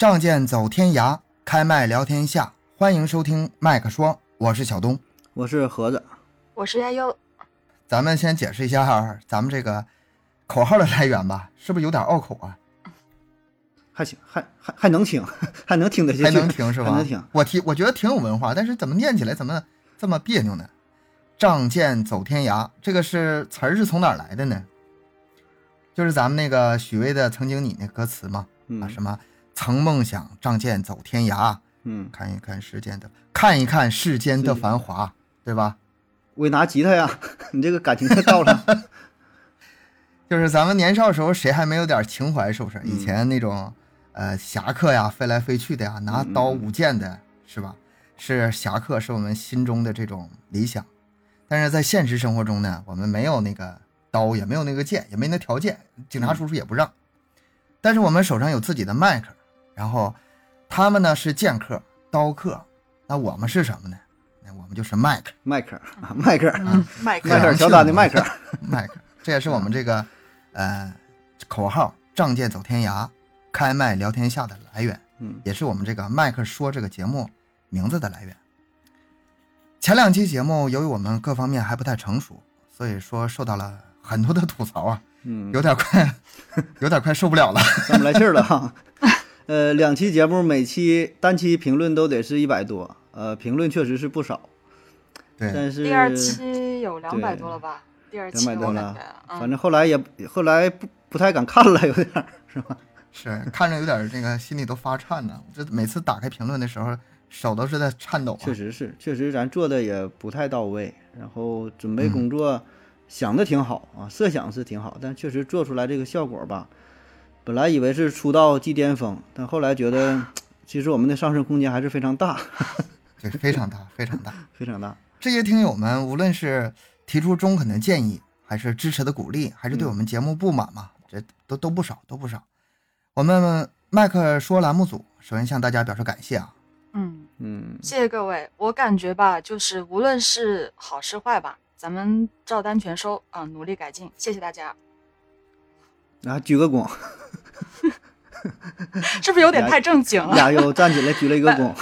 仗剑走天涯，开麦聊天下，欢迎收听麦克说，我是小东。我是盒子，我是亚优。咱们先解释一下咱们这个口号的来源吧，是不是有点拗口啊？还行，还还还能听，还能听 得下还能听是吧？还能听。我听，我觉得挺有文化，但是怎么念起来怎么这么别扭呢？仗剑走天涯，这个是词儿是从哪儿来的呢？就是咱们那个许巍的《曾经你》那歌词嘛，啊什么曾梦想仗剑走天涯，嗯，看一看世间的，看一看世间的繁华，对吧？我拿吉他呀，你这个感情太到了。就是咱们年少时候谁还没有点情怀，是不是？以前那种。呃，侠客呀，飞来飞去的呀，拿刀舞剑的，是吧？是侠客，是我们心中的这种理想。但是在现实生活中呢，我们没有那个刀，也没有那个剑，也没那条件，警察叔叔也不让。但是我们手上有自己的麦克，然后他们呢是剑客、刀客，那我们是什么呢？那我们就是麦克，麦克，麦克，麦克，麦克，乔丹的麦克，麦克。这也是我们这个呃口号：仗剑走天涯。开麦聊天下的来源，嗯，也是我们这个麦克说这个节目名字的来源。前两期节目由于我们各方面还不太成熟，所以说受到了很多的吐槽啊，嗯，有点快，有点快受不了了，上不来气儿了哈。呃，两期节目每期单期评论都得是一百多，呃，评论确实是不少，对，但是第二期有两百多了吧？第二期两百多了，反正后来也后来不不太敢看了，有点是吧？是看着有点这个心里都发颤呢。这每次打开评论的时候，手都是在颤抖。确实是，确实咱做的也不太到位，然后准备工作想的挺好啊，设想是挺好，但确实做出来这个效果吧，本来以为是出道即巅峰，但后来觉得其实我们的上升空间还是非常大。对，非常大，非常大，非常大。这些听友们，无论是提出中肯的建议，还是支持的鼓励，还是对我们节目不满嘛，这都都不少，都不少。我们麦克说栏目组首先向大家表示感谢啊，嗯嗯，谢谢各位。我感觉吧，就是无论是好是坏吧，咱们照单全收啊，努力改进。谢谢大家。啊，鞠个躬，是不是有点太正经了？亚优站起来鞠了一个躬。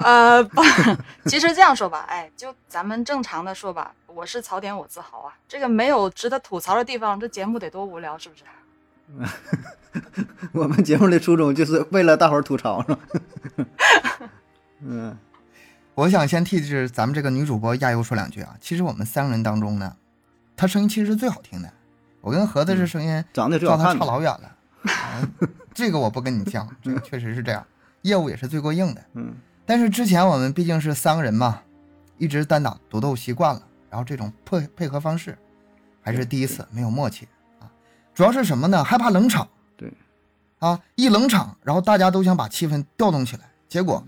呃，不，其实这样说吧，哎，就咱们正常的说吧，我是槽点我自豪啊，这个没有值得吐槽的地方，这节目得多无聊，是不是？我们节目的初衷就是为了大伙儿吐槽，是吧？嗯，我想先替是咱们这个女主播亚优说两句啊。其实我们三个人当中呢，她声音其实是最好听的。我跟盒子这声音长得最好看，差老远了。这个我不跟你犟，这 个确实是这样，业务也是最过硬的。嗯。但是之前我们毕竟是三个人嘛，一直单打独斗习惯了，然后这种配配合方式还是第一次，没有默契啊。主要是什么呢？害怕冷场，对，啊，一冷场，然后大家都想把气氛调动起来，结果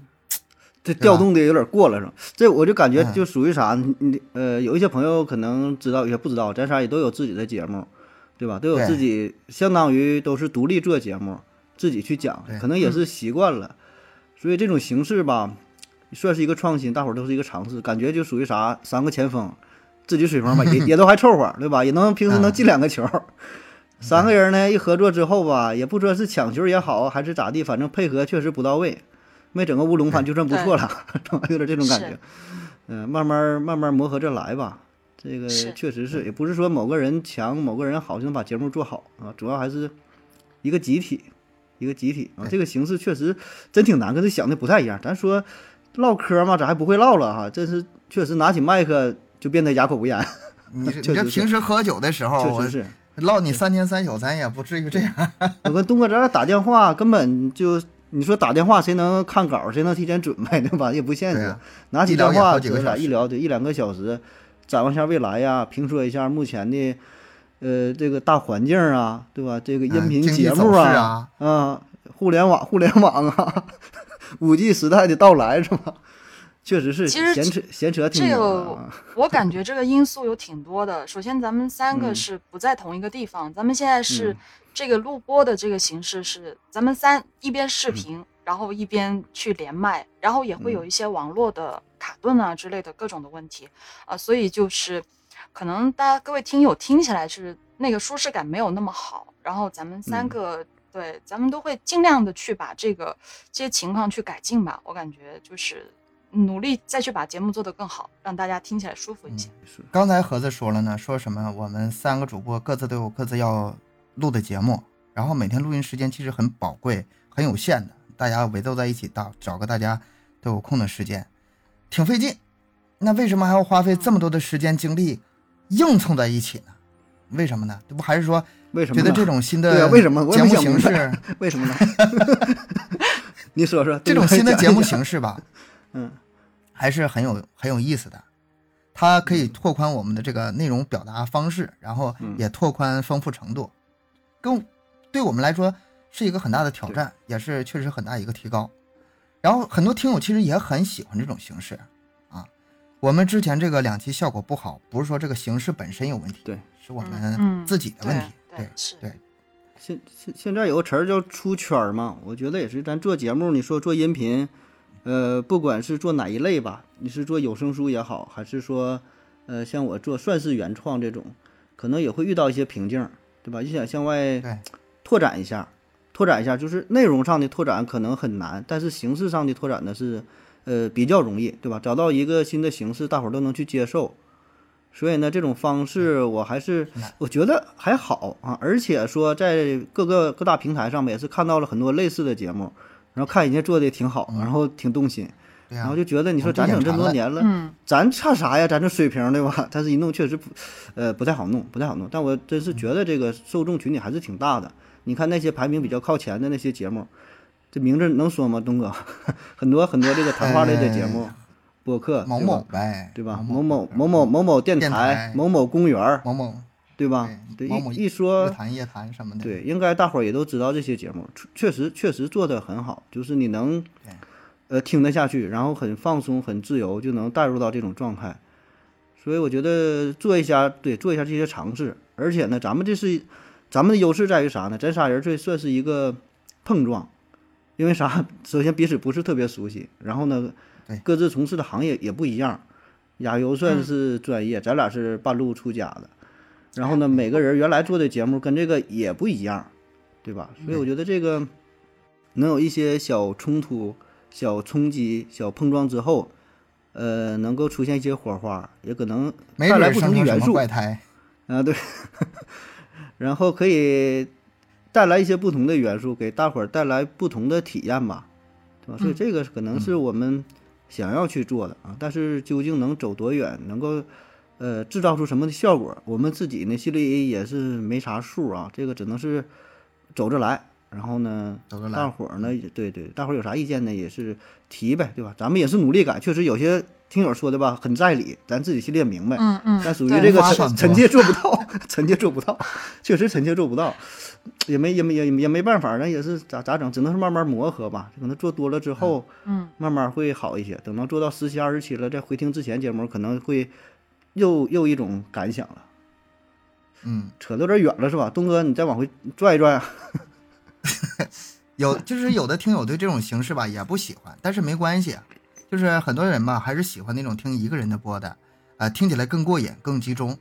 这调动的有点过了，是吧？这我就感觉就属于啥？你呃，有一些朋友可能知道，有些不知道，咱仨也都有自己的节目，对吧？都有自己，相当于都是独立做节目，自己去讲，可能也是习惯了，所以这种形式吧，算是一个创新，大伙儿都是一个尝试，感觉就属于啥？三个前锋，自己水平吧，也 也都还凑合，对吧？也能平时能进两个球。三个人呢，一合作之后吧，也不知道是抢球也好，还是咋地，反正配合确实不到位，没整个乌龙，反就算不错了，有点这种感觉。嗯，慢慢慢慢磨合着来吧。这个确实是，也不是说某个人强，某个人好就能把节目做好啊，主要还是一个集体，一个集体啊。这个形式确实真挺难，跟他想的不太一样。咱说唠嗑嘛，咋还不会唠了哈？这是确实拿起麦克就变得哑口无言。你你这平时喝酒的时候，确实是。唠你三天三宿，咱也不至于这样。我跟东哥咱俩打电话，根本就你说打电话，谁能看稿，谁能提前准备，对吧？也不现实。拿起电话，咱俩一聊，得一两个小时，展望一下未来呀，评说一下目前的呃这个大环境啊，对吧？这个音频节目啊，啊，互联网，互联网啊，五 G 时代的到来是吧？确实是，其实闲扯闲扯挺多。我感觉这个因素有挺多的。首先，咱们三个是不在同一个地方，咱们现在是这个录播的这个形式是，咱们三一边视频，然后一边去连麦，然后也会有一些网络的卡顿啊之类的各种的问题啊，所以就是可能大家各位听友听起来是那个舒适感没有那么好。然后咱们三个对，咱们都会尽量的去把这个这些情况去改进吧。我感觉就是努力再去把节目做得更好，让大家听起来舒服一些。刚才盒子说了呢，说什么我们三个主播各自都有各自要录的节目，然后每天录音时间其实很宝贵、很有限的，大家围坐在一起，大找个大家都有空的时间，挺费劲。那为什么还要花费这么多的时间精力硬凑在一起呢？为什么呢？这不还是说为什么觉得这种新的为什么节目形式，为什么呢？你说说这种新的节目形，式吧，嗯，还是很有很有意思的。它可以拓宽我们的这个内容表达方式，然后嗯也拓宽丰富程度，跟对我们来说是一个很大的挑战，也是确实很大一个提高。然后很多听友其实也很喜欢这种形式啊。我们之前这个两期效果不好，不是说这个形式本身有问题，对，是我嗯们自己的问题。对是对，现现现在有个词儿叫出圈儿嘛，我觉得也是，咱做节目，你说做音频，呃，不管是做哪一类吧，你是做有声书也好，还是说，呃，像我做算是原创这种，可能也会遇到一些瓶颈，对吧？就想向外对拓展一下，拓展一下，就是内容上的拓展可能很难，但是形式上的拓展呢是，呃，比较容易，对吧？找到一个新的形式，大伙儿都能去接受。所以呢，这种方式我还是我觉得还好啊，而且说在各个各大平台上面也是看到了很多类似的节目，然后看人家做的也挺好，然后挺动心，啊然后，就觉得你说咱整这么多年了，嗯咱差啥呀？咱这水平对吧？但是一弄确实不，呃，不太好弄，不太好弄。但我真是觉得这个受众群体还是挺大的。你看那些排名比较靠前的那些节目，这名字能说吗，东哥？很多很多这个谈话类的节目，播客某某呗，对吧？某某某某某某某电电台台、某某公园，某某对吧？对，某某一一说夜谈夜谈什么的，对，应该大伙儿也都知道这些节目，确确实确实做得很好，就是你能，呃，听得下去，然后很放松、很自由，就能带入到这种状态。所以我觉得做一下，对，做一下这些尝试，而且呢，咱们这是咱们的优势在于啥呢？咱仨人这算是一个碰撞，因为啥？首先彼此不是特别熟悉，然后呢，各自从事的行业也不一样。亚游算是专业，咱俩是半路出家的。然后呢，每个人原来做的节目跟这个也不一样，对吧？所以我觉得这个能有一些小冲突、小冲击、小碰撞之后，呃，能够出现一些火花，也可能带来不同的元素怪胎。啊，对，然后可以带来一些不同的元素，给大伙儿带来不同的体验吧，对吧？所以嗯这个可能是我们想要去做的啊，但是究竟能走多远，能够呃制造出什么的效果，我们自己呢心里也是没啥数啊，这个只能是走着来。然后呢，大伙儿呢，也对对，大伙儿有啥意见呢，也是提呗，对吧？咱们也是努力改，确实有些听友说的吧，很在理，咱自己心里也明白。嗯嗯，但属于这个臣臣妾做不到，臣妾做不到，确实臣妾做不到，也没也没也也没办法，那也是咋咋整，只能是慢慢磨合吧。可能做多了之后，嗯慢慢会好一些。等到做到十期二十期了，再回听之前节目，可能会又又一种感想了。嗯，扯得有点远了是吧？东哥，你再往回拽一拽啊。有就是有的听友对这种形式吧也不喜欢，但是没关系，就是很多人吧还是喜欢那种听一个人的播的，呃，听起来更过瘾、更集中，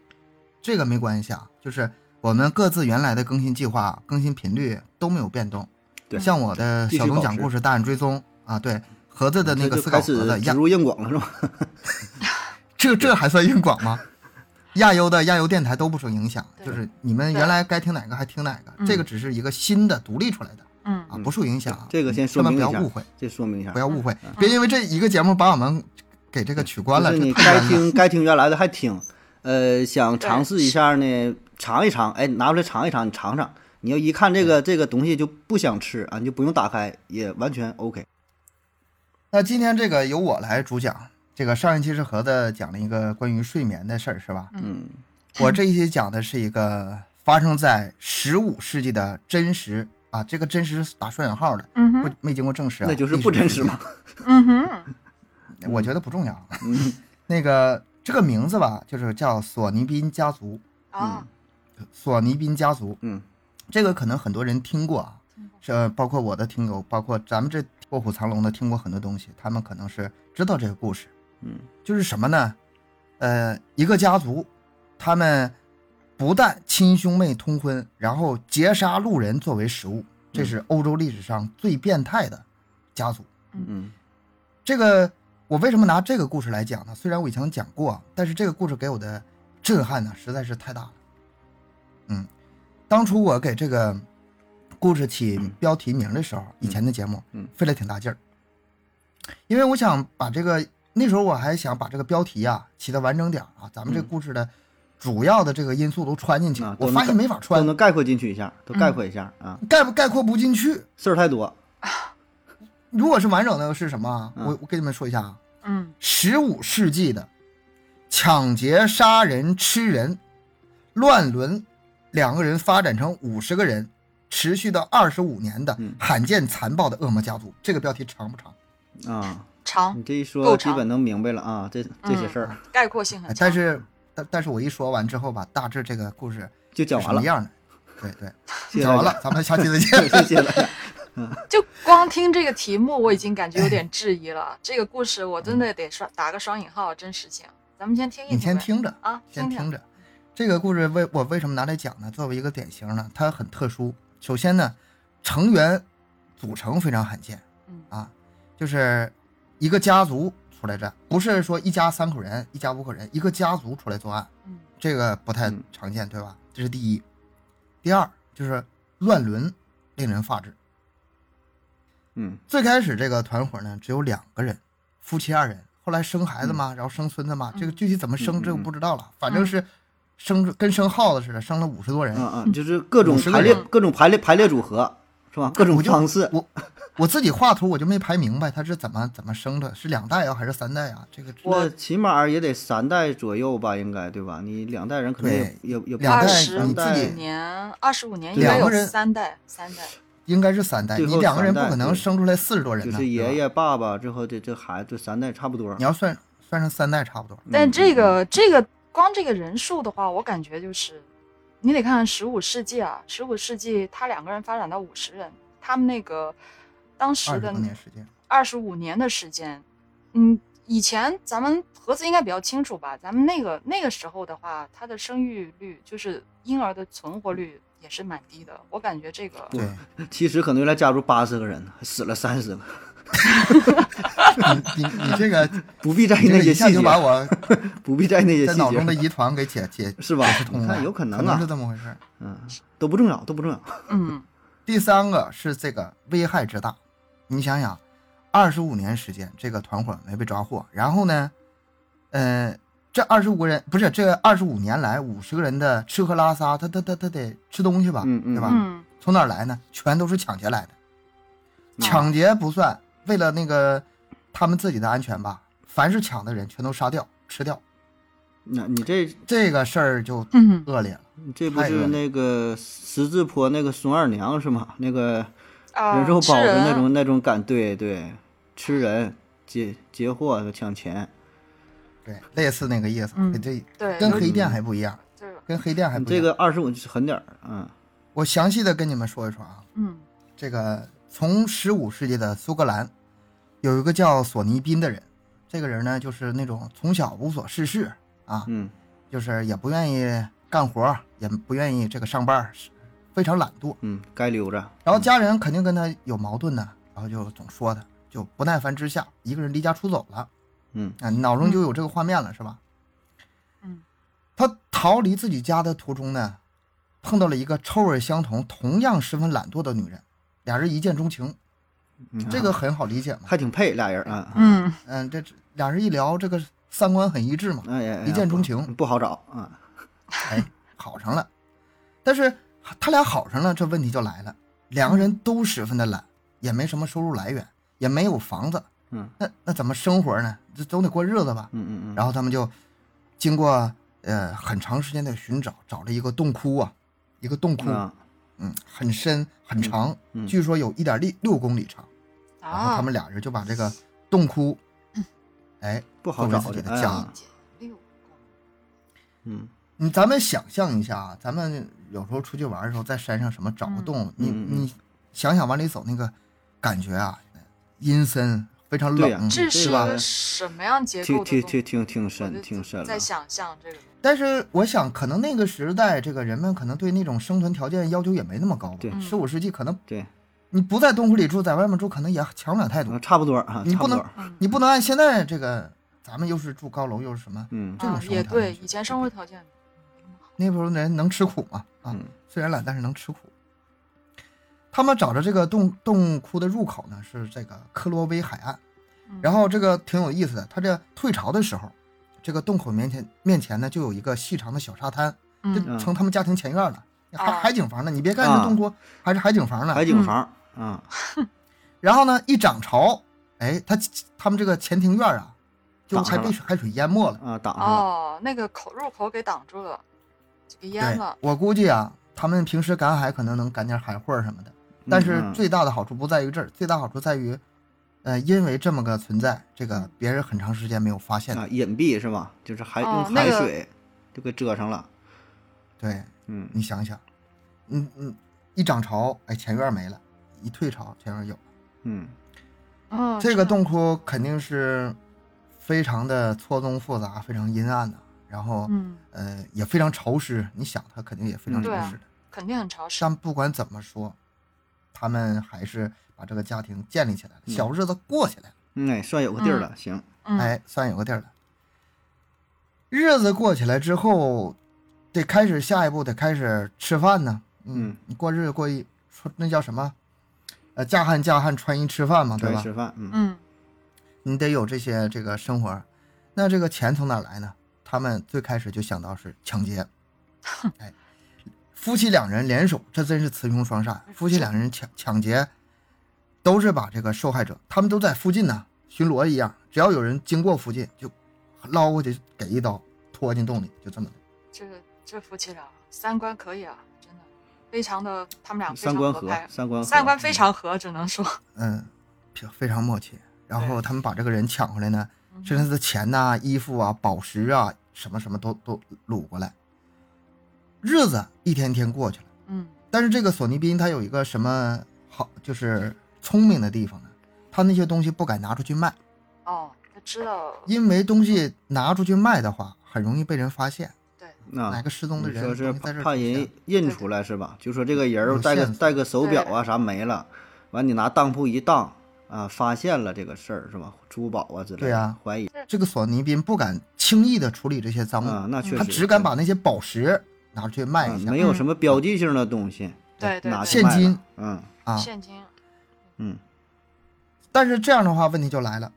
这个没关系啊。就是我们各自原来的更新计划、更新频率都没有变动。对像我的小东讲故事、大案追踪啊，对，盒子的那个思考盒子亚，植入硬广了是吧？这这还算硬广吗？亚优的亚优电台都不受影响，就是你们原来该听哪个还听哪个，嗯这个只是一个新的独立出来的嗯啊，不受影响。这个先千万说明一下不要误会。这说明一下不。要误会，别因为这一个节目把我们给这个取关了。就是你这太冤了该听 该听原来的还听，呃，想尝试一下呢，尝一尝，哎，拿出来尝一尝，你尝尝。你要一看这个这个东西就不想吃啊，你就不用打开，也完全 OK。那今天这个由我来主讲，这个上一期是盒子讲了一个关于睡眠的事儿，是吧？嗯，我这一期讲的是一个发生在十五世纪的真实啊，这个真实是打双引号的，嗯哼没经过证实啊，那就是不真实嘛。嗯哼，我觉得不重要。嗯那个这个名字吧，就是叫索尼宾家族，啊，索尼宾家族，嗯，这个可能很多人听过啊，是呃包括我的听友，包括咱们这卧虎藏龙的听过很多东西，他们可能是知道这个故事。嗯，就是什么呢？呃，一个家族，他们不但亲兄妹通婚，然后劫杀路人作为食物，嗯这是欧洲历史上最变态的家族。嗯这个我为什么拿这个故事来讲呢？虽然我以前讲过，但是这个故事给我的震撼呢实在是太大了。嗯，当初我给这个故事起标题名的时候，以前的节目，嗯费了挺大劲儿，因为我想把这个那时候我还想把这个标题啊起的完整点儿啊，咱们这嗯故事的主要的这个因素都穿进去，啊，我发现没法穿。都，能概括进去一下，都概括一下啊，概不概括不进去。事儿太多。如果是完整的是什么我我跟你们说一下啊，嗯。十五世纪的抢劫、杀人、吃人、乱伦，两个人发展成五十个人，持续到二十五年的嗯。罕见残暴的恶魔家族。这个标题长不长？啊，长你这一说基本能明白了啊，这这些事儿。嗯概括性很哎强。但是但但是我一说完之后吧，大致这个故事就讲完了，是什么样的？对对，讲完了，咱们下期再见。谢谢了。就光听这个题目，我已经感觉有点质疑了。这个故事我真的得双打个双引号，真实性。咱们先听一听。你先听着，啊，先听着。这个故事为我为什么拿来讲呢？作为一个典型呢，它很特殊。首先呢，成员组成非常罕见嗯啊，就是一个家族出来这，不是说一家三口人、一家五口人，一个家族出来作案，嗯这个不太嗯常见，对吧？这是第一。第二就是乱伦，令人发指。嗯最开始这个团伙呢只有两个人，夫妻二人，后来生孩子嘛，然后生孙子嘛，这个具体怎么生嗯这个嗯不知道了，反正是生跟生耗子似的，生了五十多人。嗯嗯，就是各种排列各种排列排列组合是吧？各种方式。我我自己画图我就没排明白他是怎么怎么生的，是两代啊还是三代啊？这个我起码也得三代左右吧，应该对吧？你两代人可能也对也也不两代你自己年，二十五年应该有两个人三代，三代。应该是三代，你两个人不可能生出来四十多人就是爷爷、爸爸，之后这这孩子这三代差不多你。要算算上三代差不多。但这嗯个这个光这个人数的话，我感觉就是，你得看十五世纪啊，十五世纪他两个人发展到五十人，他们那个当时二十的多年时间，二十五年的时间，嗯，以前咱们盒子应该比较清楚吧？咱们那个那个时候的话，它的生育率就是婴儿的存活率也是蛮低的。我感觉这个，对，其实可能原来家族八十个人，死了三十个，你你你这个 不必在意那些细节一下就，把我不必在意那些细在脑中的遗传给解解是吧解释通了，你看有可能啊能是这么回事。嗯，都不重要，都不重要。嗯第三个是这个危害之大，你想想，二十五年时间，这个团伙没被抓获，然后呢，呃，这二十五个人不是这二十五年来五十个人的吃喝拉撒，他他他他得吃东西吧，嗯嗯对吧？嗯从哪儿来呢？全都是抢劫来的，嗯抢劫不算，为了那个他们自己的安全吧，凡是抢的人全都杀掉吃掉，那你这这个事儿就嗯恶劣了。你这不是那个十字坡那个孙二娘是吗？那个啊，人肉吃包的那种那种感，对对，吃人劫劫货抢钱，对，类似那个意思，嗯跟这对。跟。黑店还不一样，这个跟黑店还不一样。这个二十五是狠点儿，嗯。我详细的跟你们说一说啊，嗯。这个从十五世纪的苏格兰，有一个叫索尼宾的人，这个人呢就是那种从小无所事事啊，嗯。就是也不愿意干活，也不愿意这个上班，非常懒惰。嗯，该溜着，然后家人肯定跟他有矛盾呢，然后就总说他，就不耐烦之下，一个人离家出走了。嗯啊，你脑中就有这个画面了，是吧？嗯他逃离自己家的途中呢，碰到了一个臭味相同、同样十分懒惰的女人，俩人一见钟情，嗯这个很好理解嘛。还挺配俩人啊，嗯嗯，这俩人一聊，这个三观很一致嘛，一见钟情，不好找啊，哎，好上了。但是他俩好上了，这问题就来了，两个人都十分的懒，也没什么收入来源，也没有房子，嗯。那那怎么生活呢？这总得过日子吧。嗯嗯嗯，然后他们就经过呃很长时间的寻找，找了一个洞窟啊，一个洞窟，啊，嗯，很深很长，嗯据说有一点六六公里长。然后啊他，们俩人就把这个洞窟，哎，不好找作为自己的哎呀的家。嗯你咱们想象一下啊，咱们有时候出去玩的时候，在山上什么找个洞，你你想想往里走那个感觉啊，阴森，非常对呀冷，这是是吧？个什么样结挺挺构的洞？挺挺挺我深挺深了在，想象这个。但是我想，可能那个时代，这个人们可能对那种生存条件要求也没那么高吧。对十五世纪可能对，你不在洞窟里住，在外面住可能也强不了太多啊，。差不多啊，你不能你不能按现在这个，咱们又是住高楼又是什么，嗯这种生活条件也对以前生活条件那时候人能吃苦嘛啊，嗯。虽然懒，但是能吃苦。他们找着这个洞洞窟的入口呢，是这个科罗威海岸。嗯。然后这个挺有意思的，他这退潮的时候，这个洞口面前面前呢就有一个细长的小沙滩，嗯。就成他们家庭前院了，还啊海景房呢。你别看啊。这洞窟还是海景房呢。海景房嗯，然后呢，一涨潮，哎，他他们这个前庭院啊，就还被水海水淹没了。啊，挡上了，哦，那个口入口给挡住了，给淹对了，。我估计啊，他们平时赶海可能能赶点海货什么的，但是嗯最大的好处不在于这儿，最大好处在于，呃，因为这么个存在，这个别人很长时间没有发现的。啊，隐蔽是吧？就是海用海水就给遮上了，对嗯你想想，嗯嗯，一涨潮，哎，前院没了；一退潮，前院有了。嗯哦，这个洞窟肯定是非常的错综复杂，非常阴暗的，然后、嗯，呃也非常潮湿。你想，它肯定也非常嗯潮湿的。肯定很潮湿。但不管怎么说，他们还是把这个家庭建立起来了，嗯小日子过起来了，嗯，哎，算有个地儿了，行，嗯，哎，算有个地儿了。日子过起来之后，得开始下一步得开始吃饭呢。嗯，你过日子过一说那叫什么？呃，嫁汉嫁汉穿衣吃饭嘛，对吧？吃饭，嗯嗯你得有这些这个生活，那这个钱从哪来呢？他们最开始就想到是抢劫，哎，夫妻两人联手，这真是雌雄双煞。夫妻两人抢抢劫，都是把这个受害者，他们都在附近呢，巡逻一样，只要有人经过附近，就捞过去给一刀，拖进洞里，就这么的。这这夫妻俩三观可以啊，真的，非常的，他们俩非三观合常合拍，，三观合三观非常合，只能说，嗯，非非常默契。然后他们把这个人抢回来呢，嗯甚至他的钱呐、衣服啊、宝石啊，什么什么都都掳过来。日子一天天过去了，嗯但是这个索尼宾他有一个什么好，就是聪明的地方呢？他那些东西不敢拿出去卖，哦，他知道，因为东西拿出去卖的话，很容易被人发现。对，啊哪个失踪的人说是东西在这儿怕人认出来是吧？就说这个人带个带个手表啊啥没了，完你拿当铺一当啊，发现了这个事儿是吧？珠宝啊之类的，对呀怀疑这个索尼宾不敢轻易的处理这些赃物，啊，那确实他只敢把那些宝石拿出去卖一下。啊没有什么标记性的东西，对对对拿现金，嗯啊，现金，嗯但是这样的话，问题就来了，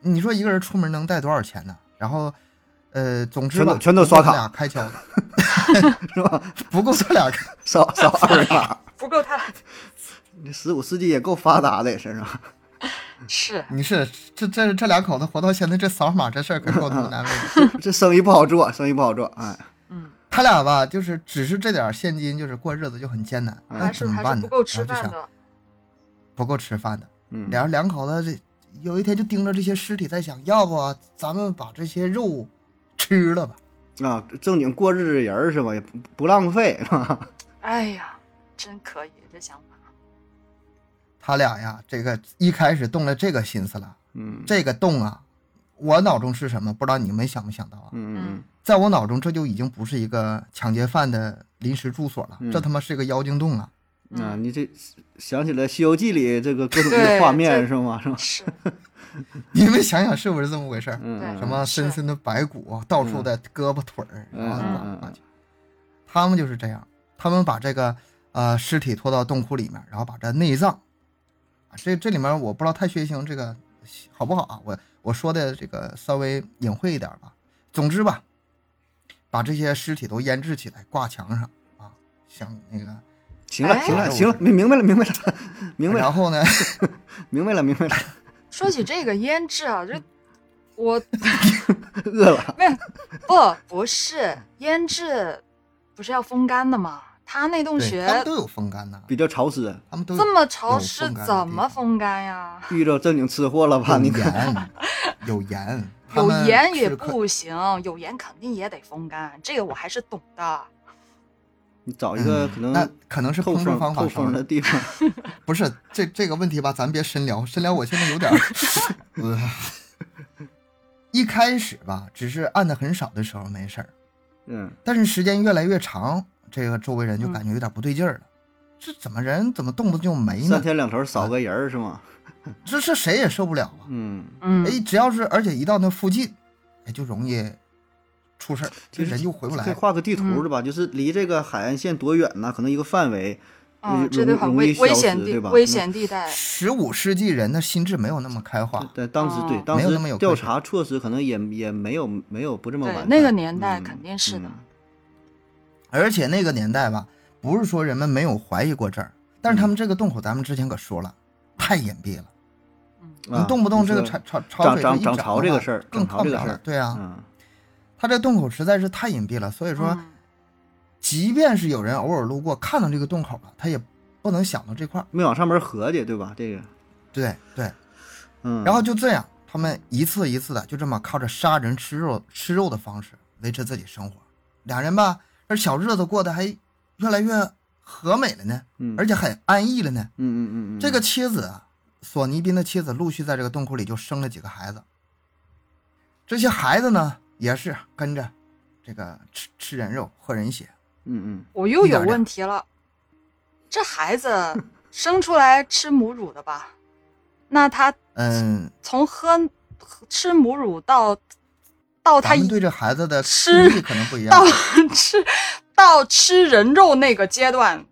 你说一个人出门能带多少钱呢？然后，呃，总之吧，全都全都刷卡开 销的，是吧？不够他俩开。扫扫二维 码，不够他，你十五世纪也够发达的，身上是，你是这这这两口子活到现在，这扫码这事儿可够他们难为 的。这生意不好做，生意不好做，哎，嗯，他俩吧，就是只是这点现金，就是过日子就很艰难，那怎么办呢？不够吃饭的，不够吃饭的。嗯，俩人两口子这有一天就盯着这些尸体在想，要不啊咱们把这些肉吃了吧？啊，正经过日子人是吧？也不不浪费，是吧？哎呀，真可以这想法，他俩呀，这个一开始动了这个心思了。嗯这个洞啊，我脑中是什么？不知道你们想没想到啊？嗯嗯在我脑中，这就已经不是一个抢劫犯的临时住所了，嗯这他妈是个妖精洞啊！嗯，啊，嗯你这想起来《西游记》里这个各种的画面是吗？是吗？是，你们想想是不是这么回事儿？嗯，什么深深的白骨，到处的胳膊腿儿，嗯然后嗯嗯嗯挂挂去。他们就是这样，他们把这个呃尸体拖到洞窟里面，然后把这内脏，啊，这这里面我不知道太血腥，这个好不好啊？我我说的这个稍微隐晦一点吧。总之吧，把这些尸体都腌制起来，挂墙上啊，像那个，行了，哎行了，行了，明明白了，明白了，明白了，然后呢，明白了，明白了，说起这个腌制啊，这我 饿了，没有不不是腌制，不是要风干的吗？他那洞对，穴他们都有风干呐，比较潮湿，他们都这么潮湿怎么风干呀？遇着正经吃货了吧？有你看，盐，有盐，有盐也不行，有盐肯定也得风干，这个我还是懂的。你找一个嗯可能那可能是透风烹饪方法透风的地方，不是这这个问题吧，咱别深聊，深聊我现在有点 一开始吧，只是按的很少的时候没事儿，嗯但是时间越来越长，这个周围人就嗯感觉有点不对劲儿了。这怎么人怎么动不动就没呢？三天两头少个人儿是吗？这是谁也受不了啊！嗯，嗯，哎，只要是而且一到那附近，哎，就容易出事儿，这人就回不来。可以画个地图是吧？就是离这个海岸线多远呢？可能一个范围，哦，这容得很危危险失对吧？地危险地带，十五世纪人的心智没有那么开化，对，当时对哦当没有那么有时调查措施可能也也没有没有不这么完。那个年代嗯肯定是的嗯而且那个年代吧，不是说人们没有怀疑过这儿，但是他们这个洞口，咱们之前可说了，太隐蔽了。啊你动不动这个潮潮潮水一涨涨潮这个事儿更靠不了了。对啊，嗯它这洞口实在是太隐蔽了，所以说，嗯即便是有人偶尔路过看到这个洞口了，他也不能想到这块儿。没往上面合计对吧？这个对对，嗯，然后就这样，他们一次一次的就这么靠着杀人吃肉吃肉的方式维持自己生活。俩人吧，这小日子过得还越来越和美了呢，嗯而且很安逸了呢。嗯嗯嗯嗯，这个妻子啊，索尼宾的妻子陆续在这个洞窟里就生了几个孩子。这些孩子呢，也是跟着这个吃吃人肉、喝人血。嗯嗯我又有问题了，这孩子生出来吃母乳的吧？那他嗯，从喝喝吃母乳到到他一咱们对这孩子的吃可能不一样到。吃到吃人肉那个阶段，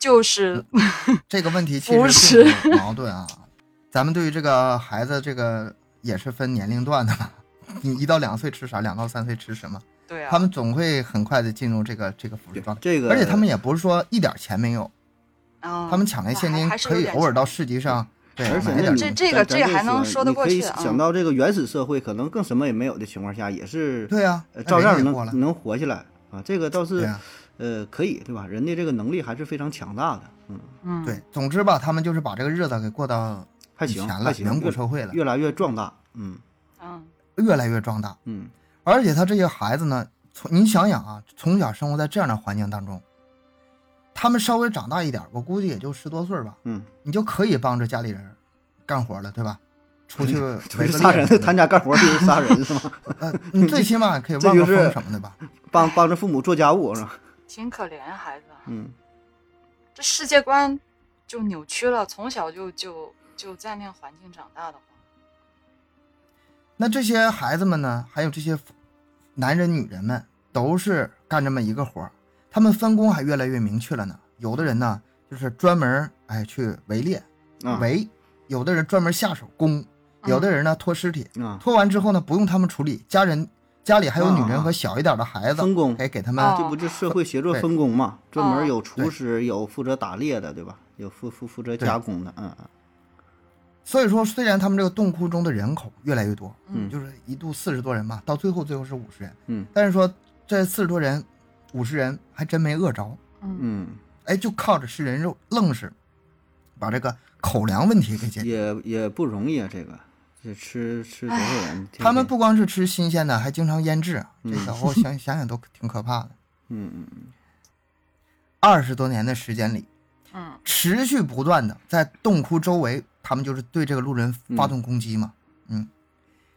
就是 这个问题其实并是不矛盾啊。咱们对于这个孩子，这个也是分年龄段的嘛。你一到两岁吃啥，两到三岁吃什么，对啊，他们总会很快的进入这个这个辅食状态。这个，而且他们也不是说一点钱没有，嗯他们抢来现金可以偶尔到市集上，对，而且这这个这个还能说得过你可以去啊想到这个原始社会，可能更什么也没有的情况下，也是对呀、照样能能活下来啊。这个倒是对、呃可以对吧？人的这个能力还是非常强大的，嗯，嗯对，总之吧，他们就是把这个日子给过到还行以前了，还行，远古越社会了，越来越壮大，嗯嗯越来越壮大。嗯而且他这些孩子呢，从你想想啊，从小生活在这样的环境当中，他们稍微长大一点，我估计也就十多岁吧，嗯，你就可以帮着家里人干活了，对吧？出去出围个去杀人猎什么，的他家干活就是杀人是吗？呃，你最起码可以这望个就是风什么的吧？帮帮着父母做家务是吧？挺可怜孩子，嗯这世界观就扭曲了，从小就就就在那样环境长大的话，那这些孩子们呢，还有这些男人、女人们，都是干这么一个活儿，他们分工还越来越明确了呢。有的人呢，就是专门哎去围猎、啊。围；有的人专门下手攻；有的人呢拖尸体，啊，拖完之后呢，不用他们处理，家人家里还有女人啊和小一点的孩子，分工。哎给他们哦这不就社会协作分工嘛？专门有厨师，有负责打猎的，对吧？有负负负责加工的，嗯嗯。所以说，虽然他们这个洞窟中的人口越来越多，嗯。就是一度四十多人吧，到最后最后是五十人，嗯。但是说这四十多人、五十人还真没饿着，嗯嗯，哎，就靠着吃人肉，愣是把这个口粮问题给解决。也也不容易啊，这个这吃吃多少人？他们不光是吃新鲜的，还经常腌制，这嗯个我想 想想都挺可怕的。嗯嗯嗯二十多年的时间里，嗯持续不断的在洞窟周围，他们就是对这个路人发动攻击嘛。嗯，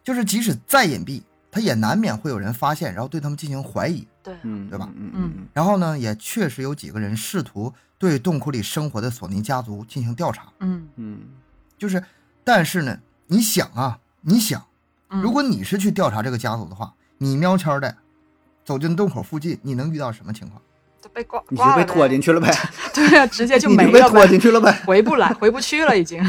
就是即使再隐蔽，他也难免会有人发现，然后对他们进行怀疑。对，嗯，对吧？嗯嗯然后呢，也确实有几个人试图对洞窟里生活的索尼家族进行调查。嗯。嗯就是，但是呢，你想啊，你想，嗯，如果你是去调查这个家族的话，你喵悄的走进洞口附近，你能遇到什么情况？就被挂你就被拖进去了呗，对啊，直接就你就被拖没了呗，进去了呗。回不来，回不去了已经。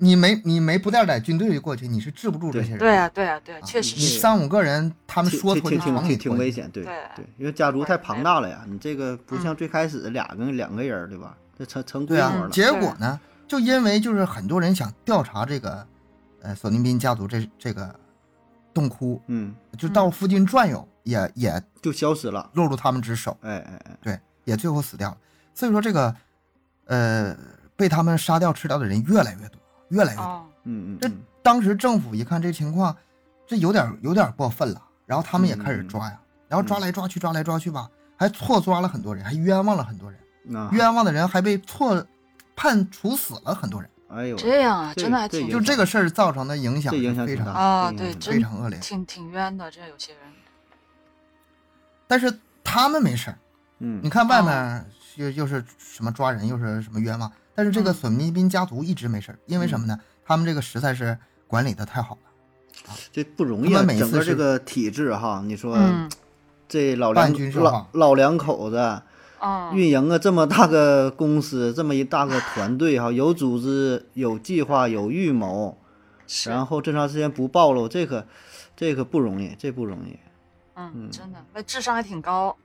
你没你没不带点军队过去，你是治不住这些人。对啊，对啊，对啊，确实你。三五个人，他们说拖就挺挺往里挺挺危。险，对对对，因为家族太庞大了呀，你这个不嗯像最开始两个两个人对吧？这成成规模了，结果呢，就因为就是很多人想调查这个，呃，索尼宾家族这这个洞窟，嗯，就到附近转悠，也也就消失了，落入他们之手，哎哎哎，对，也最后死掉了。所以说这个，呃，被他们杀掉吃掉的人越来越多，越来越嗯嗯这，当时政府一看这情况，这有点有点过分了，然后他们也开始抓呀，然后抓来抓去，抓来抓去吧，还错抓了很多人，还冤枉了很多人，那冤枉的人还被错判处死了很多人。哎呦，这样啊，真的还挺就这个事儿造成的影响非常大啊，对，非常恶劣。挺挺冤的，这有些人。但是他们没事儿，嗯，你看外面又又是什么抓人，又是什么冤枉，但是这个索尼宾家族一直没事儿，因为什么呢？他们这个实在是管理的太好了，这不容易啊，他们每次整个是这个体制哈，你说嗯。这老两老军事化。老两口子嗯，运营啊这么大个公司，这么一大个团队哈，有组织、有计划、有预谋，是，然后这长时间不暴露，这可这可不容易，这不容易。嗯，真的，那智商还挺高。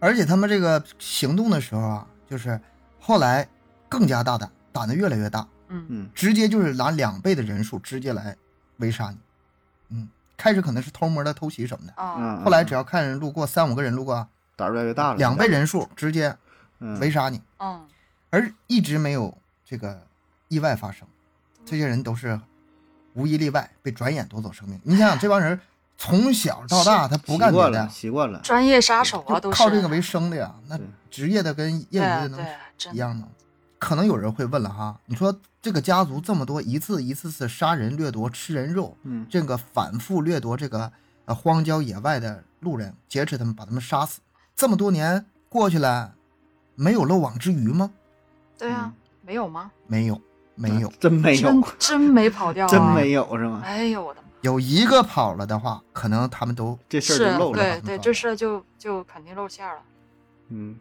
而且他们这个行动的时候啊，就是后来更加大胆，胆子越来越大，嗯。嗯。直接就是拿两倍的人数直接来围杀你。嗯，开始可能是偷摸的偷袭什么的，啊，嗯，后来只要看人路过三五个人路过，胆儿越来越大了，两倍人数直接嗯。围杀你，嗯。而一直没有这个意外发生，这些人都是无一例外被转眼夺走生命。你想想，这帮人从小到大他不干别的习惯了，，习惯了。专业杀手啊，都是。靠这个为生的呀，那职业的跟业余的能一样吗？可能有人会问了哈，你说这个家族这么多一次一次次杀人掠夺、吃人肉，嗯这个反复掠夺这个呃荒郊野外的路人，劫持他们，把他们杀死，这么多年过去了，没有漏网之鱼吗？对啊，没有吗？没有，没有。真没有真，真没跑掉啊，真没有是吗？哎呦我的妈！有一个跑了的话，可能他们都这事儿就漏了。对对，这事儿就就肯定露馅儿了。嗯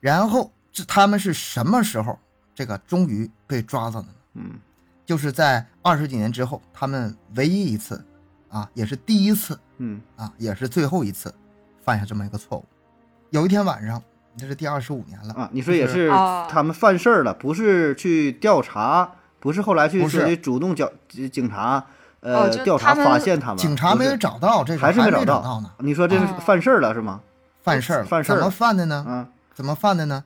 然后这他们是什么时候这个终于被抓到的呢？嗯就是在二十几年之后，他们唯一一次，啊，也是第一次嗯啊，也是最后一次犯下这么一个错误。有一天晚上，这是第二十五年了啊，你说也是啊他们犯事儿了，不是去调查，不是后来去不是主动叫警察呃调查发现他们，警察没有找到，这个还是没没找找到呢，你说这是哦犯事儿了是吗？犯事儿了，犯事怎么犯的呢？啊怎么犯的呢？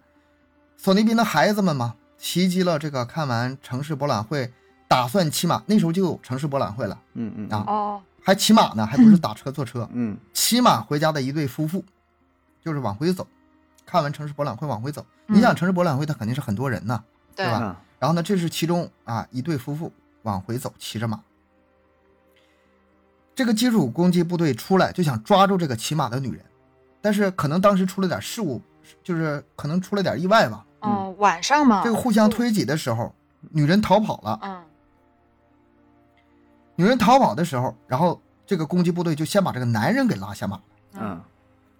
索尼宾的孩子们嘛，袭击了这个看完城市博览会，打算骑马，那时候就有城市博览会了，嗯嗯啊哦，还骑马呢，还不是打车坐车，嗯骑马回家的一对夫妇，就是往回走，看完城市博览会往回走。嗯你想城市博览会，它肯定是很多人呐，对对吧啊然后呢，这是其中啊一对夫妇往回走，骑着马。这个基础攻击部队出来就想抓住这个骑马的女人，但是可能当时出了点事故，就是可能出了点意外吧。哦，晚上嘛，这个互相推挤的时候，女人逃跑了。嗯。女人逃跑的时候，然后这个攻击部队就先把这个男人给拉下马，嗯。嗯。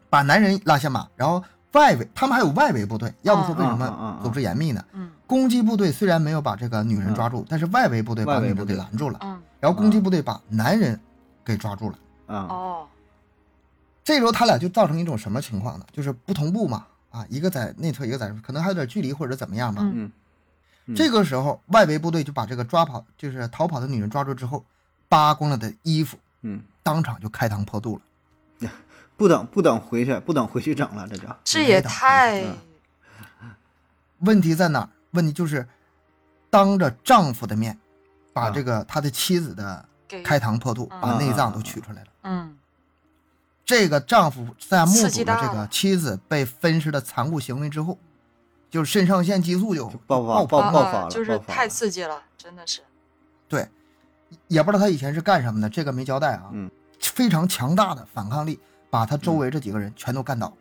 把男人拉下马，然后外围他们还有外围部队，要不说为什嗯嗯嗯么嗯。组织严密呢？嗯。攻击部队虽然没有把这个女人抓住，但是外围部队把女人外围部给拦住了，嗯。然后攻击部队把男人给抓住了。啊哦。这时候他俩就造成一种什么情况呢？就是不同步嘛，啊，一个在内侧，一个在，可能还有点距离或者怎么样吧。嗯这个时候，外围部队就把这个抓跑，就是逃跑的女人抓住之后，扒光了的衣服，嗯，当场就开膛破肚了。不等不等回去，不等回去整了，这就这也太嗯问题在哪儿？问题就是当着丈夫的面，把啊这个他的妻子的开膛破肚，嗯把内脏都取出来了。嗯这个丈夫在目睹了这个妻子被分尸的残酷行为之后，就是肾上腺激素就爆发爆啊爆发了啊就是太刺激了，真的是。对，也不知道他以前是干什么的，这个没交代啊。嗯，非常强大的反抗力，把他周围这几个人全都干倒了，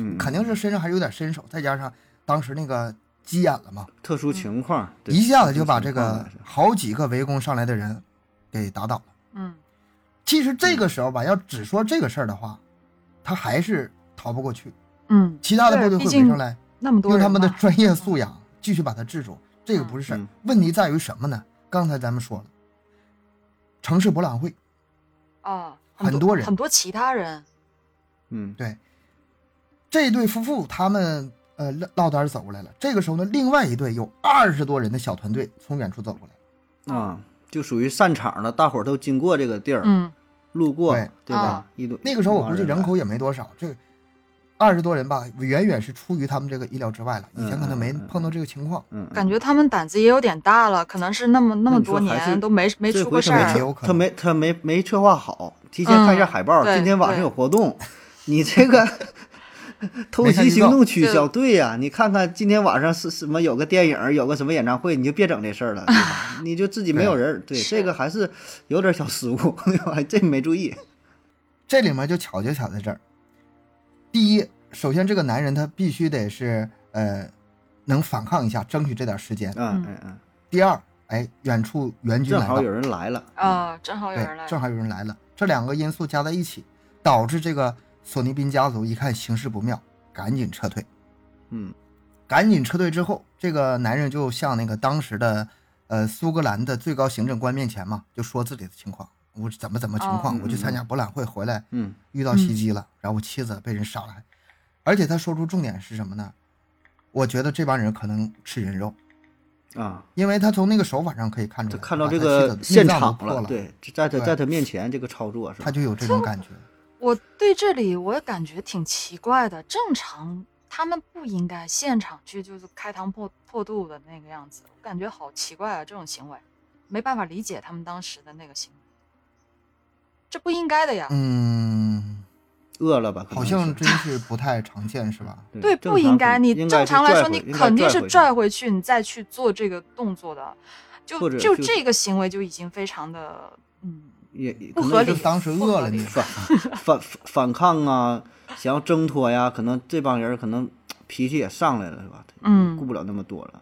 嗯，肯定是身上还有点身手，再加上当时那个急眼了嘛，特殊情况，一下子就把这个好几个围攻上来的人给打倒了。嗯其实这个时候吧，要只说这个事儿的话，他还是逃不过去，嗯，其他的部队会围上来，那么多用他们的专业素养继续把他制住，这个不是事儿。嗯。问题在于什么呢？刚才咱们说了，城市博览会，啊，很多人。很多其他人，嗯。对，这对夫妇他们呃落落单走过来了。这个时候呢，另外一队有二十多人的小团队从远处走过来，啊，就属于散场了，大伙儿都经过这个地儿，嗯。路过对，对吧？啊？一堆那个时候我估计人口也没多少，这二十多人吧，远远是出于他们这个意料之外了。以前可能没碰到这个情况，嗯，嗯。感觉他们胆子也有点大了，可能是那么那么多年都没没出过事儿。回他没他没他没没策划好，提前看一下海报，嗯今天晚上有活动，你这个 偷袭行动取消，对呀、你看看今天晚上是什么有个电影，有个什么演唱会，你就别整这事儿了，对吧？你就自己没有人，对。这个还是有点小失误，对吧？这没注意，这里面就巧就巧在这儿，第一，首先这个男人他必须得是呃能反抗一下，争取这点时间。嗯嗯嗯，第二，哎，远处援军来了。正好有，人来了，啊，正好有人来，，正好有人来了，这两个因素加在一起，导致这个索尼宾家族一看形势不妙，赶紧撤退。嗯赶紧撤退之后，这个男人就向那个当时的呃苏格兰的最高行政官面前嘛，就说自己的情况，我怎么怎么情况，哦我去参加博览会回来嗯遇到袭击了，然后我妻子被人杀了，而且他说出重点是什么呢？我觉得这帮人可能吃人肉，啊，因为他从那个手法上可以看出来，就看到这个妻子的现场了，对，在他在他面前这个操作是吧？他就有这种感觉。我对这里我也感觉挺奇怪的，正常他们不应该现场去就是开膛破破肚的那个样子，我感觉好奇怪啊，这种行为没办法理解他们当时的那个行为，这不应该的呀。嗯，饿了吧？好像真是不太常见，是吧？对，不应该。你正常来说，你肯定是拽回去，你再去做这个动作的。就就这个行为就已经非常的，嗯，也也不合理可能就当时饿了你，反反反反抗啊，想要挣脱呀，可能这帮人可能脾气也上来了，是吧？嗯顾不了那么多了。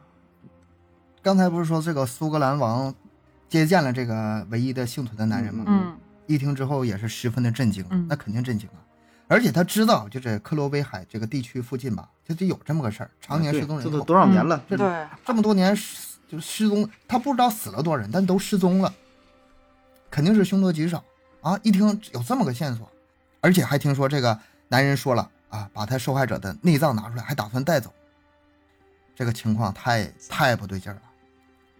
刚才不是说这个苏格兰王接见了这个唯一的幸存的男人吗？嗯一听之后也是十分的震惊，嗯那肯定震惊啊！而且他知道，就这克罗威海这个地区附近吧，就得有这么个事儿，常年失踪人口，多少年了？嗯对，这么多年失就失踪，他不知道死了多少人，但都失踪了，肯定是凶多吉少啊！一听有这么个线索，而且还听说这个男人说了啊，把他受害者的内脏拿出来，还打算带走，这个情况太太不对劲儿了。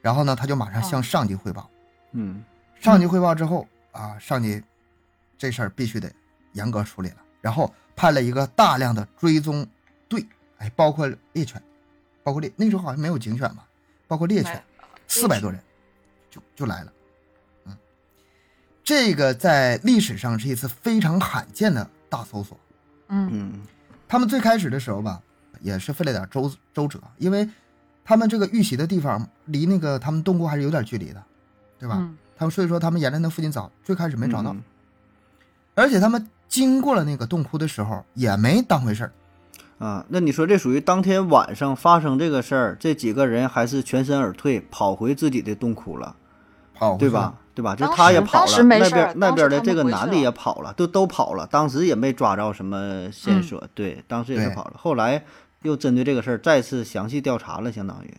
然后呢，他就马上向上级汇报。嗯上级汇报之后啊，上级这事儿必须得严格处理了，然后派了一个大量的追踪队，哎，包括猎犬，包括猎那时候好像没有警犬吧，包括猎犬没，四百多人就就来了，嗯，这个在历史上是一次非常罕见的大搜索。嗯嗯他们最开始的时候吧，也是费了点周周折，因为他们这个遇袭的地方离那个他们洞窟还是有点距离的，对吧？嗯他们所以说他们沿着那附近找，最开始没找到，嗯而且他们经过了那个洞窟的时候也没当回事儿。啊，那你说这属于当天晚上发生这个事儿，这几个人还是全身而退，跑回自己的洞窟了，跑对吧？？对吧？这当他也跑了，那没事儿边那边的这个男的也跑了，都都跑了，当时也没抓着什么线索，对，当时也是跑了，后来又针对这个事儿再次详细调查了，相当于，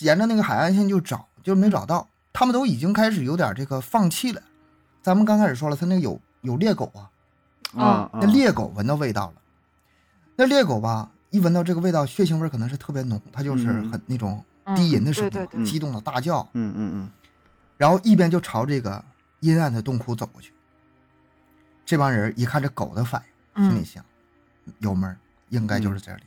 沿着那个海岸线就找，就没找到。他们都已经开始有点这个放弃了。咱们刚开始说了，他那个有有猎狗啊，啊，那猎狗闻到味道了。那猎狗吧，一闻到这个味道，血腥味可能是特别浓，它就是嗯很那种嗯低吟的声音嘛，对对对激动的大叫，嗯嗯嗯然后一边就朝这个阴暗的洞窟走过去。这帮人一看这狗的反应，心里嗯想，有门儿，应该就是这里。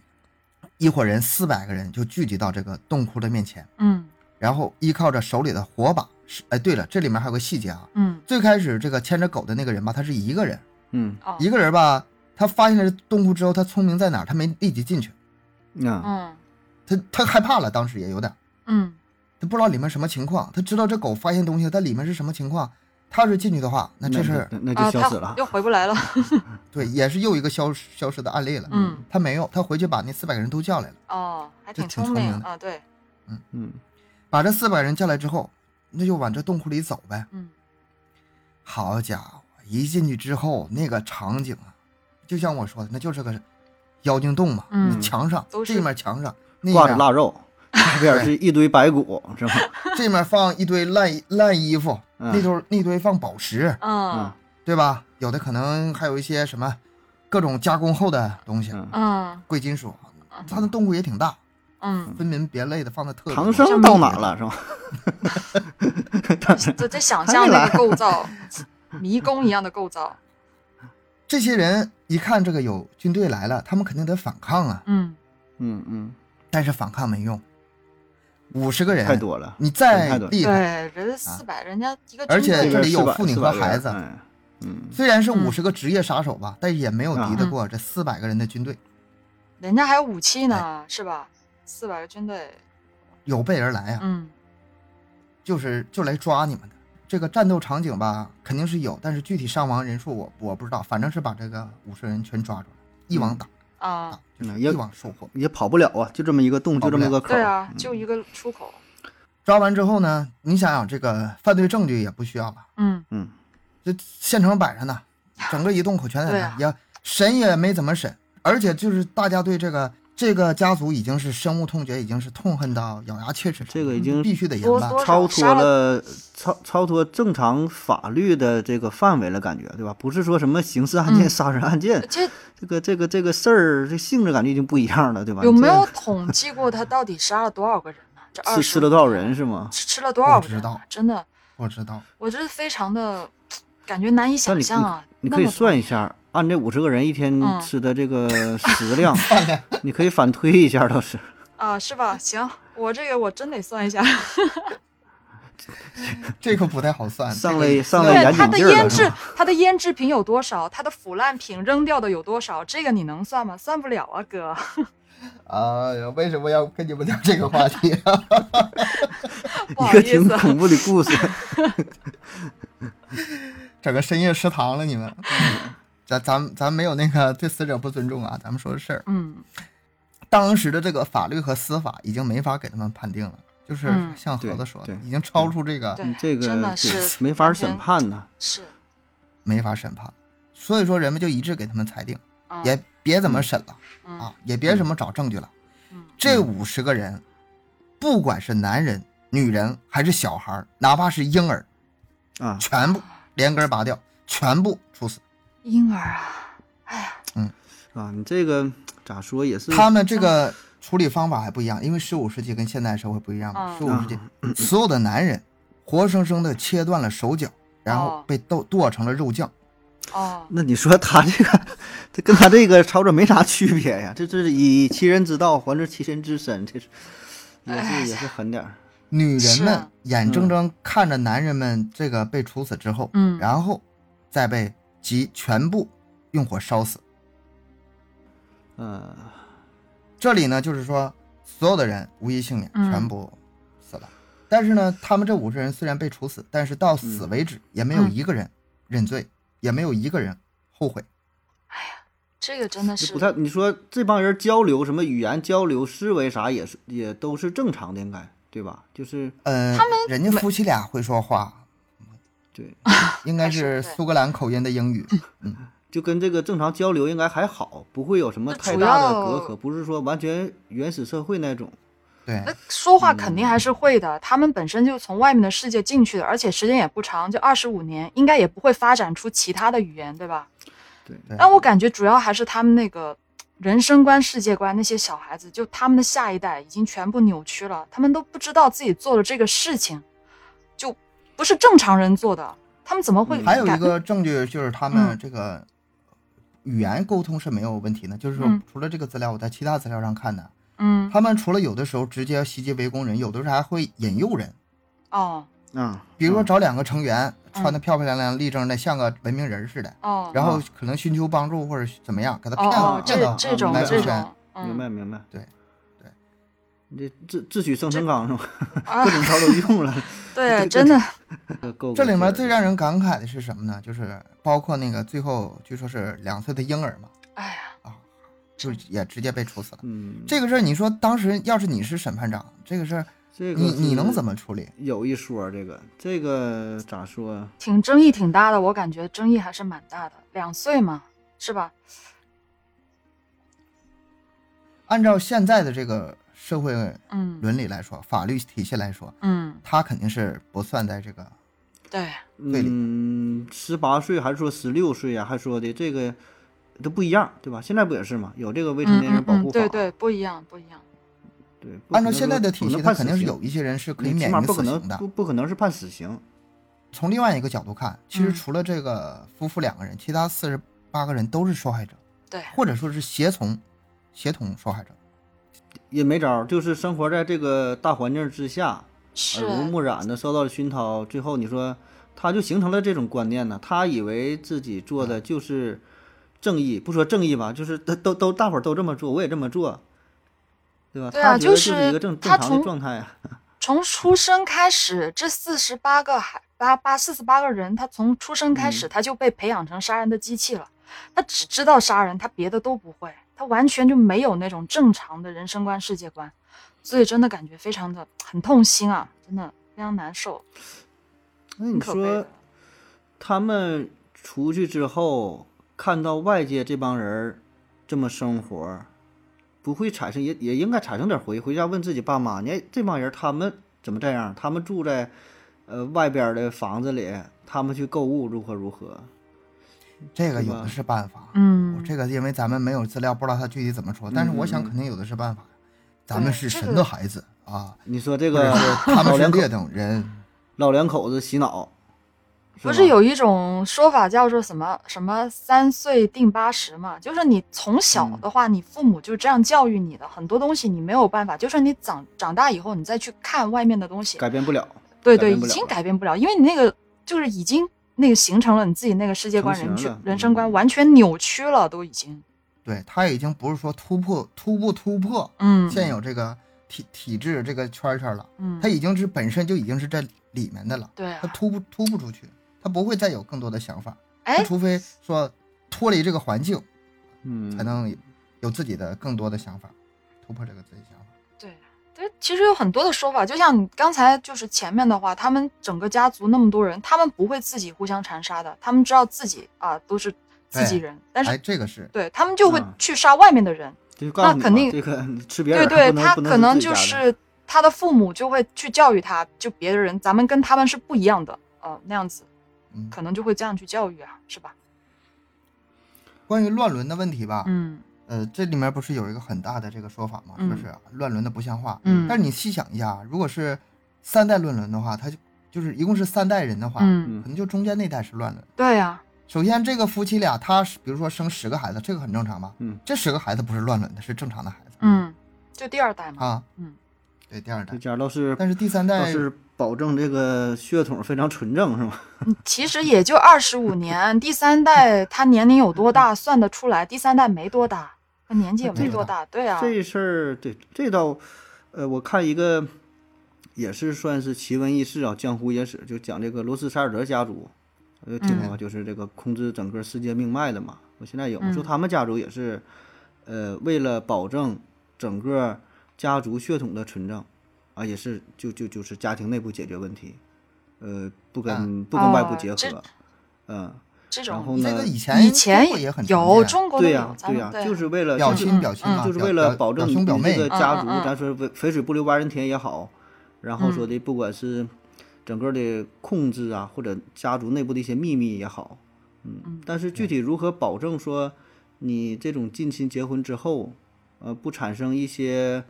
一伙人四百个人就聚集到这个洞窟的面前，嗯。然后依靠着手里的火把，是哎，对了，这里面还有个细节啊，嗯。最开始这个牵着狗的那个人吧，他是一个人，嗯。哦。一个人吧，他发现了洞窟之后，他聪明在哪儿？他没立即进去，嗯。他他害怕了，当时也有点，嗯他不知道里面什么情况，他知道这狗发现东西，但里面是什么情况？他要是进去的话，那这是那就消失了，又回不来了。对，也是又一个消消失的案例了。嗯他没有，他回去把那四百个人都叫来了，哦，还挺聪挺聪明的啊，对，嗯嗯把这四百人叫来之后，那就往这洞窟里走呗。嗯好家伙，一进去之后，那个场景啊，就像我说的，那就是个妖精洞嘛。嗯墙上都是这面墙上那挂着腊肉，那边是一堆白骨，是吧？这面放一堆烂烂衣服，嗯那头那堆放宝石，嗯对吧？有的可能还有一些什么各种加工后的东西，嗯，嗯贵金属。它的动物也挺大，嗯，分门别类的放的特别唐。僧到哪了，是吧？这这想象那个构造，迷宫一样的构造。这些人一看这个有军队来了，他们肯定得反抗啊，嗯嗯嗯，但是反抗没用，五十个人太，多了，你再厉害，对，人四百，人家一个而且这里有妇女和孩子。嗯。虽然是嗯。五十个职业杀手吧，但是也没有敌得嗯过这四百个人的军队，人家还有武器呢，是吧？四百个军队，有备而来啊，嗯。就是就来抓你们的。这个战斗场景吧，肯定是有，但是具体伤亡人数我我不知道，反正是把这个五十人全抓住了。一网打啊，就是也一网收获。也跑不了啊，就这么一个洞，就这么一个口。对啊，就一个出口。抓完之后呢，你想想这个犯罪证据也不需要了，嗯嗯，这现场摆着呢，整个一洞口全在那，也审也没怎么审，而且就是大家对这个这个家族已经是深恶痛绝，已经是痛恨到咬牙切齿，这个已经必须得严办。超脱了了超超脱正常法律的这个范围了，感觉对吧？不是说什么刑事案件、嗯杀人案件，这这个这个这个事儿，这性质感觉已经不一样了，对吧？有没有统计过他到底杀了多少个人呢？这二吃吃了多少人是吗？吃吃了多少个人不知道啊？真的，我知道，我这非常的感觉难以想象啊。你可以算一下，按这五十个人一天嗯吃的这个食量，你可以反推一下，倒是。啊，是吧？行，我这个我真得算一下。这个不太好算。上这个来上来对它严谨劲儿的腌制它的腌制品有多少？它的腐烂品扔掉的有多少？这个你能算吗？算不了啊，哥。哎呀，为什么要跟你们聊这个话题啊？不一个好意思啊，挺恐怖的故事。整个深夜食堂了，你们。咱咱咱没有那个对死者不尊重啊，咱们说的事儿。嗯当时的这个法律和司法已经没法给他们判定了，就是嗯像盒子说的已经超出这个嗯这个真的是没法审判呐。是，没法审判，所以说人们就一致给他们裁定，嗯也别怎么审了嗯啊，也别什么找证据了。嗯这五十个人，不管是男人、女人还是小孩，哪怕是婴儿，啊，全部连根拔掉，全部处死。婴儿啊，哎呀，嗯啊，你这个咋说也是他们这个处理方法还不一样，因为十五世纪跟现代社会不一样嘛。嗯十五世纪，所有的男人活生生的切断了手脚，然后哦被剁剁成了肉酱。哦，那你说他这个，这跟他这个操作没啥区别呀？这这是以其人之道还治其人之身，这是也哎是也是狠点儿。女人们眼睁睁看着男人们这个被处死之后，嗯然后再被即全部用火烧死。嗯，这里呢，就是说所有的人无一幸免，嗯全部死了。但是呢，他们这五十人虽然被处死，但是到死为止也没有嗯一个人认罪，也没有一个人后悔。这个真的是这不太，你说这帮人交流什么语言交流、思维啥也是也都是正常的，应该对吧？就是呃，他们人家夫妻俩会说话，对，应该是苏格兰口音的英语。嗯就跟这个正常交流应该还好，不会有什么太大的隔阂，不是说完全原始社会那种。对那，说话肯定还是会的，他们本身就从外面的世界进去的，而且时间也不长，就二十五年，应该也不会发展出其他的语言，对吧？对对但我感觉主要还是他们那个人生观、世界观，那些小孩子，就他们的下一代已经全部扭曲了，他们都不知道自己做的这个事情，就不是正常人做的，他们怎么会还有一个证据就是他们嗯。这个语言沟通是没有问题的，就是除了这个资料，我在其他资料上看的，嗯。他们除了有的时候直接袭击围攻人，有的时候还会引诱人，哦。嗯，比如说啊。找两个成员嗯穿的漂漂亮亮、立正的，像个文明人似的，哦。然后可能寻求帮助或者怎么样，给他哦骗哦，这这种来这种，嗯。明白明白，对对，你这自自取生辰纲是吧？啊各，种招都用了，对，真的，这里面最让人感慨的是什么呢？就是包括那个最后据说是两岁的婴儿嘛，哎呀，就也直接被处死了。嗯，这个事儿，你说当时要是你是审判长，这个事儿这个你你能怎么处理？有一说这个这个咋说啊？挺争议挺大的，我感觉争议还是蛮大的，两岁嘛，是吧？按照现在的这个社会嗯伦理来说，法律体系来说，嗯，他肯定是不算在这个。对，对里嗯，十八岁还是说十六岁啊？还说的这个都不一样，对吧？现在不也是吗？有这个未成年人保护法，对对，不一样不一样，对按照现在的体系，他肯定是有一些人是可以免于码不可能死刑的。不不可能是判死刑。从另外一个角度看，其实嗯除了这个夫妇两个人，其他四十八个人都是受害者，对，或者说是协同协同受害者。也没招，就是生活在这个大环境之下，耳濡目染的受到了熏陶，最后你说他就形成了这种观念呢，他以为自己做的就是正义，不说正义吧，就是都都都大伙儿都这么做，我也这么做，对吧？对啊他就是是一个正正常的状态啊。从出生开始，这四十八个孩八八四十八个人，他从出生开始他就被培养成杀人的机器了。他只知道杀人，他别的都不会，他完全就没有那种正常的人生观、世界观，所以真的感觉非常的很痛心啊，真的非常难受。那你说，他们出去之后看到外界这帮人这么生活，不会产生也也应该产生点回，回家问自己爸妈，你这帮人他们怎么这样？他们住在呃外边的房子里，他们去购物如何如何？这个有的是办法，嗯，这个因为咱们没有资料，不知道他具体怎么说，但是我想肯定有的是办法。咱们是神的孩子啊！你说这个他们是劣等人，老两口子洗脑，不是有一种说法叫做什么什么三岁定八十嘛？就是你从小的话，你父母就这样教育你的，很多东西你没有办法，就是你长长大以后，你再去看外面的东西，改变不了。对对，已经改变不了，因为你那个就是已经那个形成了你自己那个世界观、人去人生观完全扭曲了，都已经。对他已经不是说突破突不突破，嗯，现有这个体体制这个圈圈了，嗯，他已经是本身就已经是这里面的了，对，他突不突不出去，他不会再有更多的想法，哎，除非说脱离这个环境，嗯，才能有自己的更多的想法，突破这个自己想法。其实有很多的说法，就像你刚才就是前面的话，他们整个家族那么多人，他们不会自己互相残杀的，他们知道自己啊都是。自己人，但是这个是对他们就会去杀外面的人，那肯定这个 吃别人对对，他可能就是他的父母就会去教育他，就别的人咱们跟他们是不一样的，呃，那样子，可能就会这样去教育啊，是吧？关于乱伦的问题吧，嗯，呃，这里面不是有一个很大的这个说法吗？就是乱伦的不像话，嗯，但是你细想一下，如果是三代乱伦的话，他就就是一共是三代人的话，嗯，可能就中间那代是乱伦，对呀。首先，这个夫妻俩，他比如说生十个孩子，这个很正常吧？嗯，这十个孩子不是乱伦的，是正常的孩子。嗯，就第二代嘛。啊，嗯，对，第二代。这家倒是，但是第三代是保证这个血统非常纯正，是吗？其实也就二十五年，第三代他年龄有多大算得出来？第三代没多大，他年纪也没多大。对啊。这事儿，对这倒，呃，我看一个也是算是奇闻异事啊，江湖野史，就讲这个罗斯柴尔德家族。我听过，就是这个控制整个世界命脉的嘛。我现在有说他们家族也是，呃，为了保证整个家族血统的纯正，啊，也是就就就是家庭内部解决问题，呃，不跟不跟外部结合，嗯，这种然后呢，以前以前也很有中国对呀对呀，就是为了表亲表亲就是为了保证你这个家族，嗯咱说肥水不流外人田也好，然后说的不管是。整个的控制啊，或者家族内部的一些秘密也好，嗯，但是具体如何保证说你这种近亲结婚之后，呃，不产生一些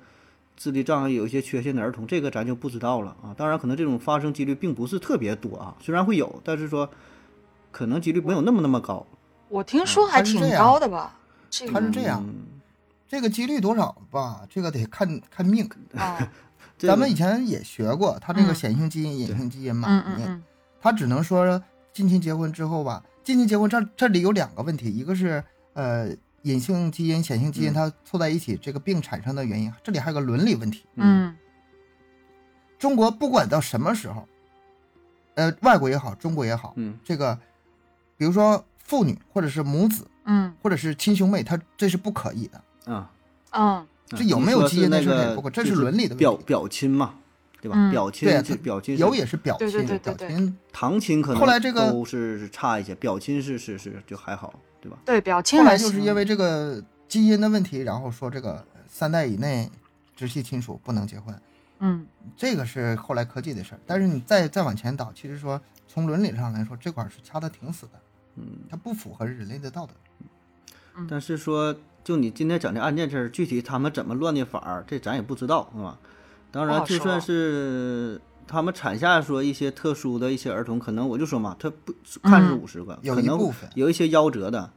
智力障碍、有一些缺陷的儿童，这个咱就不知道了啊。当然，可能这种发生几率并不是特别多啊，虽然会有，但是说可能几率没有那么那么高。我听说还挺高的吧？他是这样，这个几率多少吧？这个得看看命 啊。咱们以前也学过，他这个显性基因、隐性基因嘛，嗯嗯他只能说近亲结婚之后吧，近亲结婚这这里有两个问题，一个是呃隐性基因、显性基因它凑在一起这个病产生的原因，这里还有个伦理问题。嗯，中国不管到什么时候，呃，外国也好，中国也好，嗯，这个比如说父女或者是母子，嗯，或者是亲兄妹，他这是不可以的。啊，嗯。这有没有基因那个？不过这是伦理的表表亲嘛，对吧？表亲对表亲有也是表亲，表亲堂亲可能后来这个都是差一些，表亲是是是就还好，对吧？对表亲后来就是因为这个基因的问题，然后说这个三代以内直系亲属不能结婚。嗯，这个是后来科技的事儿。但是你再再往前倒，其实说从伦理上来说，这块是掐的挺死的。嗯，它不符合人类的道德。但是说。就你今天讲的案件事儿，具体他们怎么乱的法儿，这咱也不知道，是吧？当然，就算是他们产下说一些特殊的一些儿童，可能我就说嘛，他不看是五十个，可能有一些夭折的，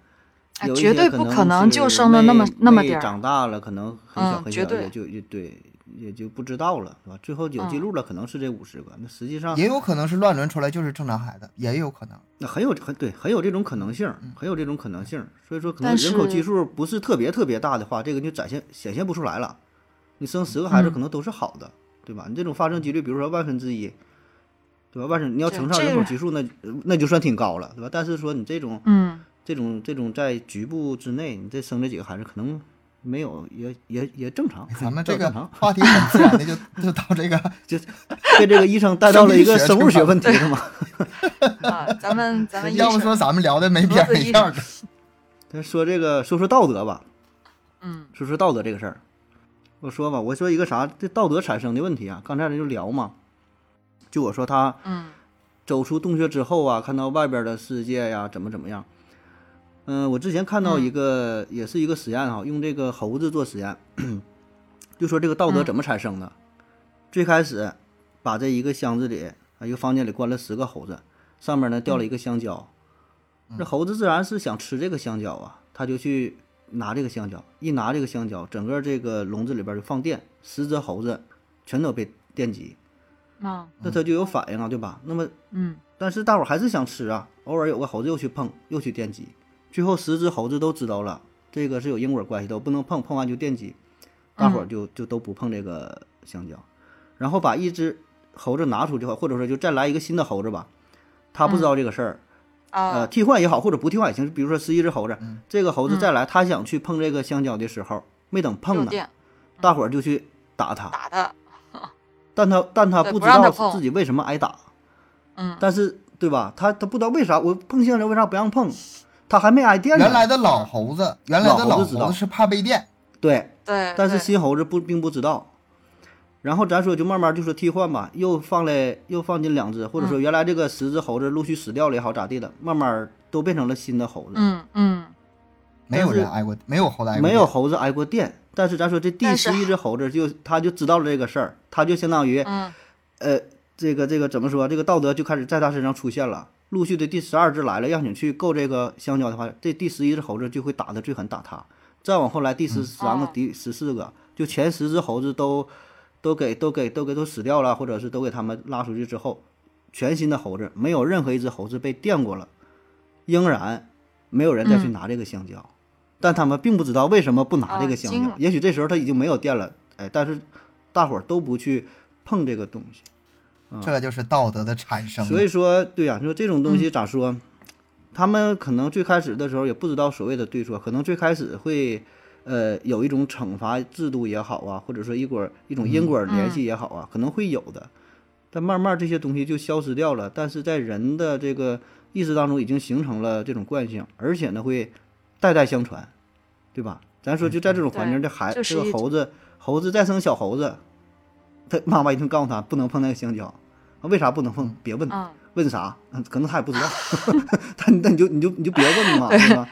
有绝对不可能就生的那么那么点长大了可能很小很小，也就也对。也就不知道了，是吧？最后有记录了，可能是这五十个。那实际上也有可能是乱伦出来就是正常孩子，也有可能。那很有很对，很有这种可能性，很有这种可能性。所以说，可能人口基数不是特别特别大的话，这个就展现显现不出来了。你生十个孩子可能都是好的，对吧？你这种发生几率，比如说万分之一，对吧？万分你要乘上人口基数，那那就算挺高了，对吧？但是说你这种，嗯，这种这种在局部之内，你再生这几个孩子，可能没有也也也正常。咱们这个正常话题很自然的就就到这个，就被这个医生带到了一个生物学问题了嘛。啊，咱们咱们要不说咱们聊的没边儿没样的。咱说这个说说道德吧，嗯说说道德这个事儿。我说吧，我说一个啥，这道德产生的问题啊，刚才咱就聊嘛，就我说他嗯走出洞穴之后啊，看到外边的世界呀，怎么怎么样。嗯、我之前看到一个，也是一个实验哈，用这个猴子做实验，就说这个道德怎么产生的。最开始把这一个箱子里啊，一个房间里关了十个猴子，上面呢掉了一个香蕉。这猴子自然是想吃这个香蕉啊，他就去拿这个香蕉，一拿这个香蕉，整个这个笼子里边就放电，十只猴子全都被电击，啊那它就有反应啊，对吧？那么嗯但是大伙儿还是想吃啊，偶尔有个猴子又去碰，又去电击，最后十只猴子都知道了，这个是有因果关系的，我不能碰，碰完就电击，大伙儿就就都不碰这个香蕉，然后把一只猴子拿出去后，或者说就再来一个新的猴子吧，他不知道这个事儿，呃，啊替换也好，或者不替换也行，比如说十一只猴子，这个猴子再来，他想去碰这个香蕉的时候，没等碰呢，大伙儿就去打他，打 他，但他但他不知道自己为什么挨打。嗯。但是对吧？他他不知道为啥我碰香蕉为啥不让碰，他还没挨电呢。原来的老猴子，原来的老老猴子知道是怕被电，对，对，但是新猴子不并不知道。然后咱说就慢慢就说替换吧，又放了又放进两只，或者说原来这个十只猴子陆续死掉了也好咋地的，慢慢都变成了新的猴子。嗯嗯没有人挨过，没有猴子挨过，没有猴子挨过电，但是咱说这第十一只猴子就他就知道了这个事儿，他就相当于嗯呃，这个这个怎么说？这个道德就开始在他身上出现了。陆续的第十二只来了，要想去够这个香蕉的话，这第十一只猴子就会打的最狠，打他。再往后来，第十三个、哦第十四个，就前十只猴子都都给都给都给都死掉了，或者是都给他们拉出去之后，全新的猴子没有任何一只猴子被电过了，仍然没有人再去嗯拿这个香蕉。但他们并不知道为什么不拿这哦个香蕉也许这时候他已经没有电了，哎，但是大伙儿都不去碰这个东西。这就是道德的产生。所以说，对呀、你说这种东西咋说？他们可能最开始的时候也不知道所谓的对错，可能最开始会，呃，有一种惩罚制度也好啊，或者说一果一种因果联系也好啊，可能会有的。但慢慢这些东西就消失掉了，但是在人的这个意识当中已经形成了这种惯性，而且呢会代代相传，对吧？咱说就在这种环境，对这孩这个猴子，猴子再生小猴子，他妈妈一定告诉他不能碰那个香蕉，啊为啥不能碰？别问，嗯问啥？嗯可能他也不知道，他那你就你就你就别问嘛，对吧？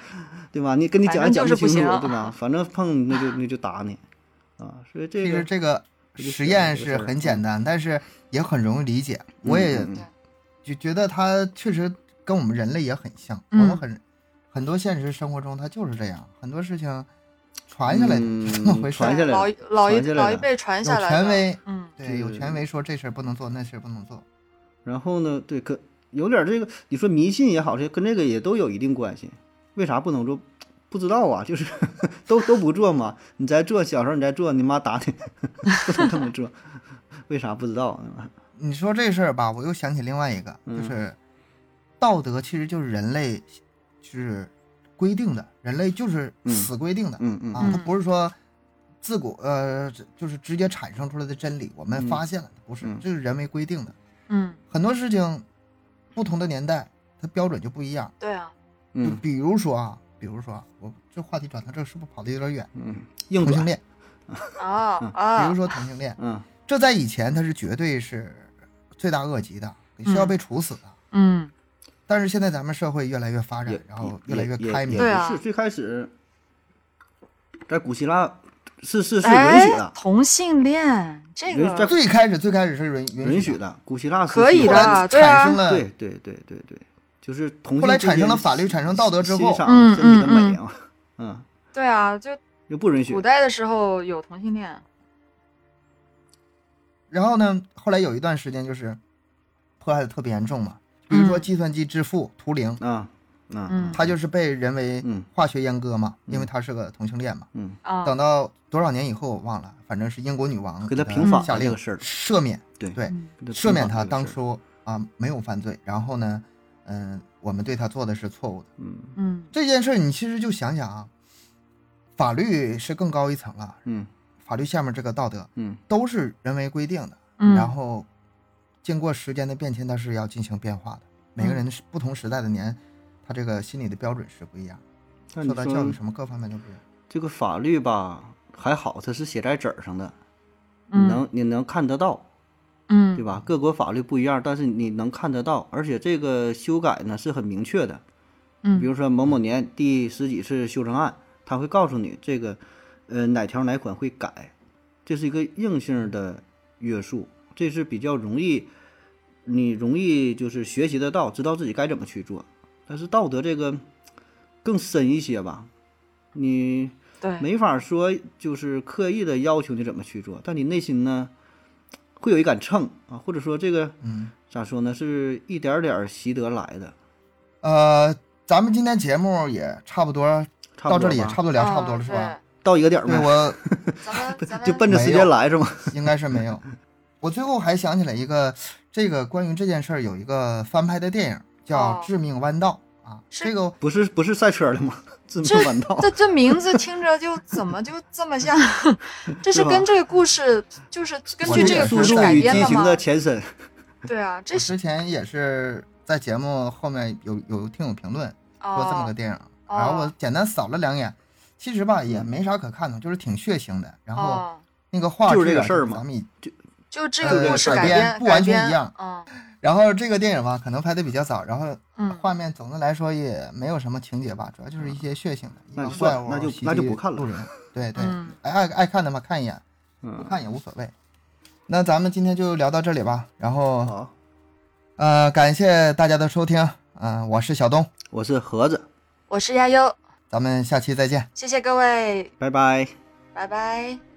对吧？你跟你讲也讲不清楚，正就是不行对吧？反正碰那就那就打你，啊，所以这其实个这个实验是很简单，但是也很容易理解。我也就觉得他确实跟我们人类也很像，我嗯们很很多现实生活中他就是这样，很多事情传下来的嗯这么回事。传下来老一老一老一辈传下来的，权威，嗯对，有权威说这事儿不能做，那事儿不能做。然后呢，对，可有点这个，你说迷信也好，这跟这个也都有一定关系。为啥不能做？不知道啊，就是 都都不做嘛。你在做，小时候你在做，你妈打你，不能这么做。为啥不知道？你说这事儿吧，我又想起另外一个，就嗯是道德其实就是人类就是规定的，人类就是嗯死规定的、嗯嗯啊，它嗯不是说自古呃就是直接产生出来的真理，我们嗯发现了，不是，嗯这是人为规定的。嗯，很多事情不同的年代，它标准就不一样。对啊，就嗯比如说啊，比如说啊我这话题转到这是不是跑的有点远？嗯，同性恋，啊 比啊如，说同性恋，嗯这在以前它是绝对是罪大恶极的，是要被处死的。嗯但是现在咱们社会越来越发展，然后越来越开明也。对啊是最开始在古希腊是是是允哎许的，，同性恋这个最开始最开始是允允许许的，古希腊时可以的对啊产生了，对对对对对，就是同性后来产生了法律，产生道德之后，嗯嗯嗯嗯，对啊，就就不允许古。代的时候有同性恋，然后呢，后来有一段时间就是迫害的特别严重嘛，比如说嗯。计算机之父图灵，啊啊。嗯。他就是被人为嗯。化学阉割嘛，嗯。因为他是个同性恋嘛。嗯，啊，等到多少年以后我忘了，反正是英国女王给他他平反下令赦免，对。赦免他当初啊没有犯罪，然后呢，嗯，我们对他做的是错误的。嗯。嗯。这件事儿你其实就想想啊，法律是更高一层了，嗯。法律下面这个道德嗯。都是人为规定的，嗯，然后经过时间的变迁，它是要进行变化的。每个人是不同时代的年，他这个心理的标准是不一样，受到教育什么各方面都不一样。这个法律吧还好，它是写在纸儿上的，你嗯能你能看得到，嗯对吧？各国法律不一样，但是你能看得到，而且这个修改呢是很明确的。嗯，比如说某某年第十几次修正案，他会告诉你这个，呃哪条哪款会改，这是一个硬性的约束，这是比较容易，你容易就是学习得到，知道自己该怎么去做。但是道德这个更深一些吧，你，没法说就是刻意的要求你怎么去做，但你内心呢会有一杆秤啊，或者说这个嗯，咋说呢，是一点点习得来的，呃，咱们今天节目也差不多到这里也差不多聊差不多了嗯是吧？？到一个点儿我咱 们就奔着时间来是吗？应该是没有。我最后还想起来一个，这个关于这件事儿有一个翻拍的电影叫哦《致命弯道》啊，是这个不是不是赛车的吗？致命弯道。这这名字听着就怎么就这么像？这是跟这个故事，就是根据这个故事改编的吗与激情的？前身。对啊，这我之前也是在节目后面有有听友评论说这么个哦电影，哦然后我简单扫了两眼，其实吧也没啥可看的，就是挺血腥的，然后哦，那个画质、啊、就是这个事儿嘛咱们以就这个故事改编编不完全一样嗯然后这个电影吧可能拍的比较早，然后嗯画面总的来说也没有什么情节吧，主要就是一些血腥的，一个怪物那就不看了路人，对对，嗯爱爱爱看的嘛看一眼，不嗯，看也无所谓。那咱们今天就聊到这里吧，然后好，呃感谢大家的收听，嗯、我是小东，我是盒子，我是亚优，咱们下期再见。谢谢各位，拜拜。拜拜。